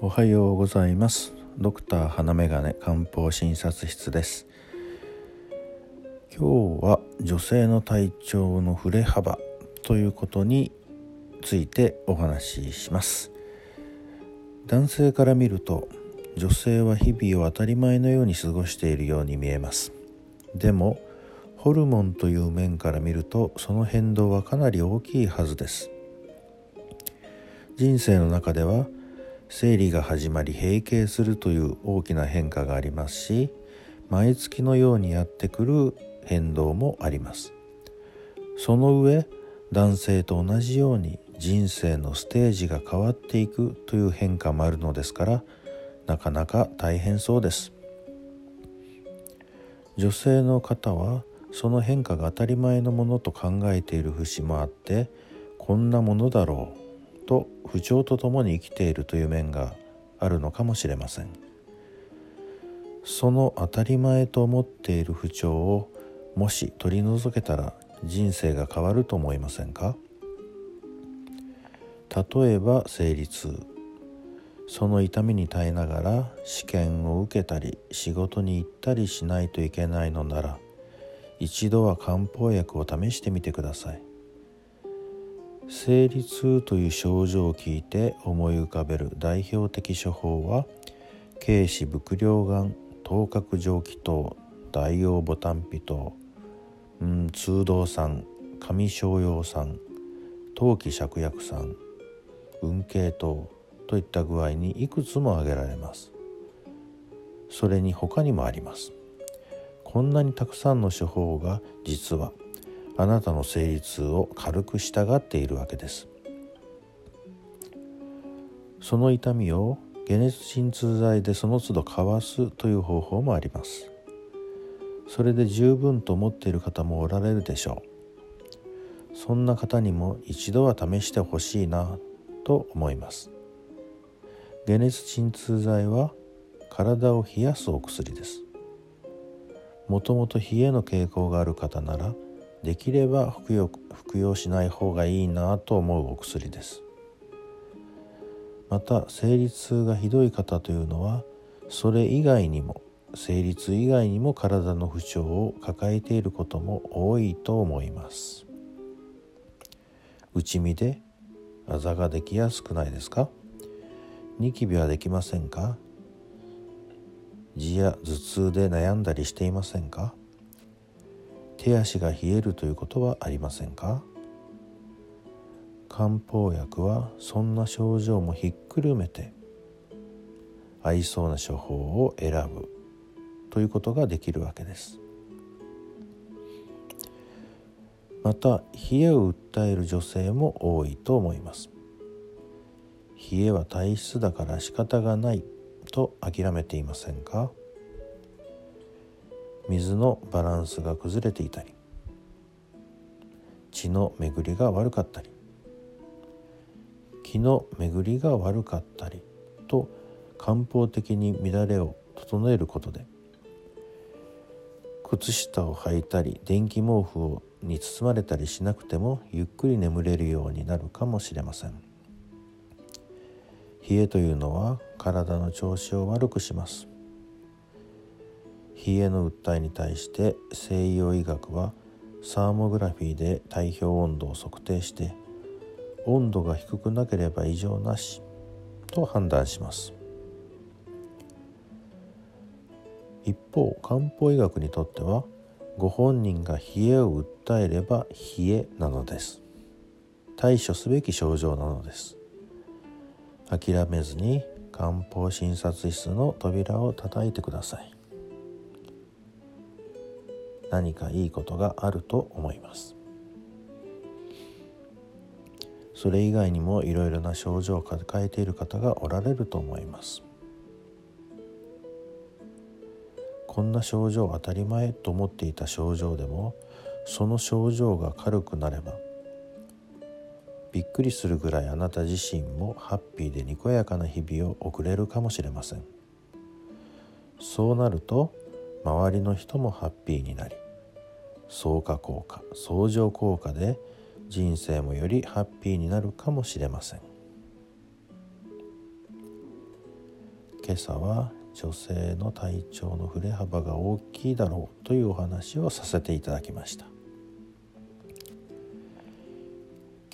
おはようございます。ドクター花眼鏡漢方診察室です。今日は女性の体調の振れ幅ということについてお話しします。男性から見ると女性は日々を当たり前のように過ごしているように見えます。でもホルモンという面から見るとその変動はかなり大きいはずです。人生の中では生理が始まり閉経するという大きな変化がありますし毎月のようにやってくる変動もあります。その上男性と同じように人生のステージが変わっていくという変化もあるのですからなかなか大変そうです。女性の方はその変化が当たり前のものと考えている節もあってこんなものだろう。不調とともに生きているという面があるのかもしれません。その当たり前と思っている不調をもし取り除けたら人生が変わると思いませんか？例えば生理痛。その痛みに耐えながら試験を受けたり仕事に行ったりしないといけないのなら一度は漢方薬を試してみてください。生理痛という症状を聞いて思い浮かべる代表的処方は軽視伏量丸頭角蒸気糖大王ボタンピ糖、うん、通道酸上昇葉酸陶器芍薬酸運慶糖といった具合にいくつも挙げられます。それに他にもあります。こんなにたくさんの処方が実はあなたの生理痛を軽く従っているわけです。その痛みを解熱鎮痛剤でその都度かわすという方法もあります。それで十分と思っている方もおられるでしょう。そんな方にも一度は試してほしいなと思います。解熱鎮痛剤は体を冷やすお薬ですもともと冷えの傾向がある方ならできれば服用服用しない方がいいなと思うお薬です。また生理痛がひどい方というのはそれ以外にも生理痛以外にも体の不調を抱えていることも多いと思います。内身であざができやすくないですか？ニキビはできませんか？痔や頭痛で悩んだりしていませんか？手足が冷えるということはありませんか？漢方薬はそんな症状もひっくるめて合いそうな処方を選ぶということができるわけです。また冷えを訴える女性も多いと思います。冷えは体質だから仕方がないと諦めていませんか？水のバランスが崩れていたり血の巡りが悪かったり気の巡りが悪かったりと漢方的に乱れを整えることで靴下を履いたり電気毛布に包まれたりしなくてもゆっくり眠れるようになるかもしれません。冷えというのは体の調子を悪くします。冷えの訴えに対して西洋医学はサーモグラフィーで体表温度を測定して温度が低くなければ異常なしと判断します。一方漢方医学にとってはご本人が冷えを訴えれば冷えなのです。対処すべき症状なのです。諦めずに漢方診察室の扉を叩いてください。何かいいことがあると思います。それ以外にもいろいろな症状を抱えている方がおられると思います。こんな症状当たり前と思っていた症状でもその症状が軽くなればびっくりするぐらいあなた自身もハッピーでにこやかな日々を送れるかもしれません。そうなると周りの人もハッピーになり相加効果相乗効果で人生もよりハッピーになるかもしれません。今朝は女性の体調の振れ幅が大きいだろうというお話をさせていただきました。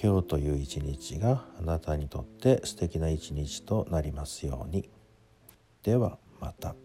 今日という一日があなたにとって素敵な一日となりますように。ではまた。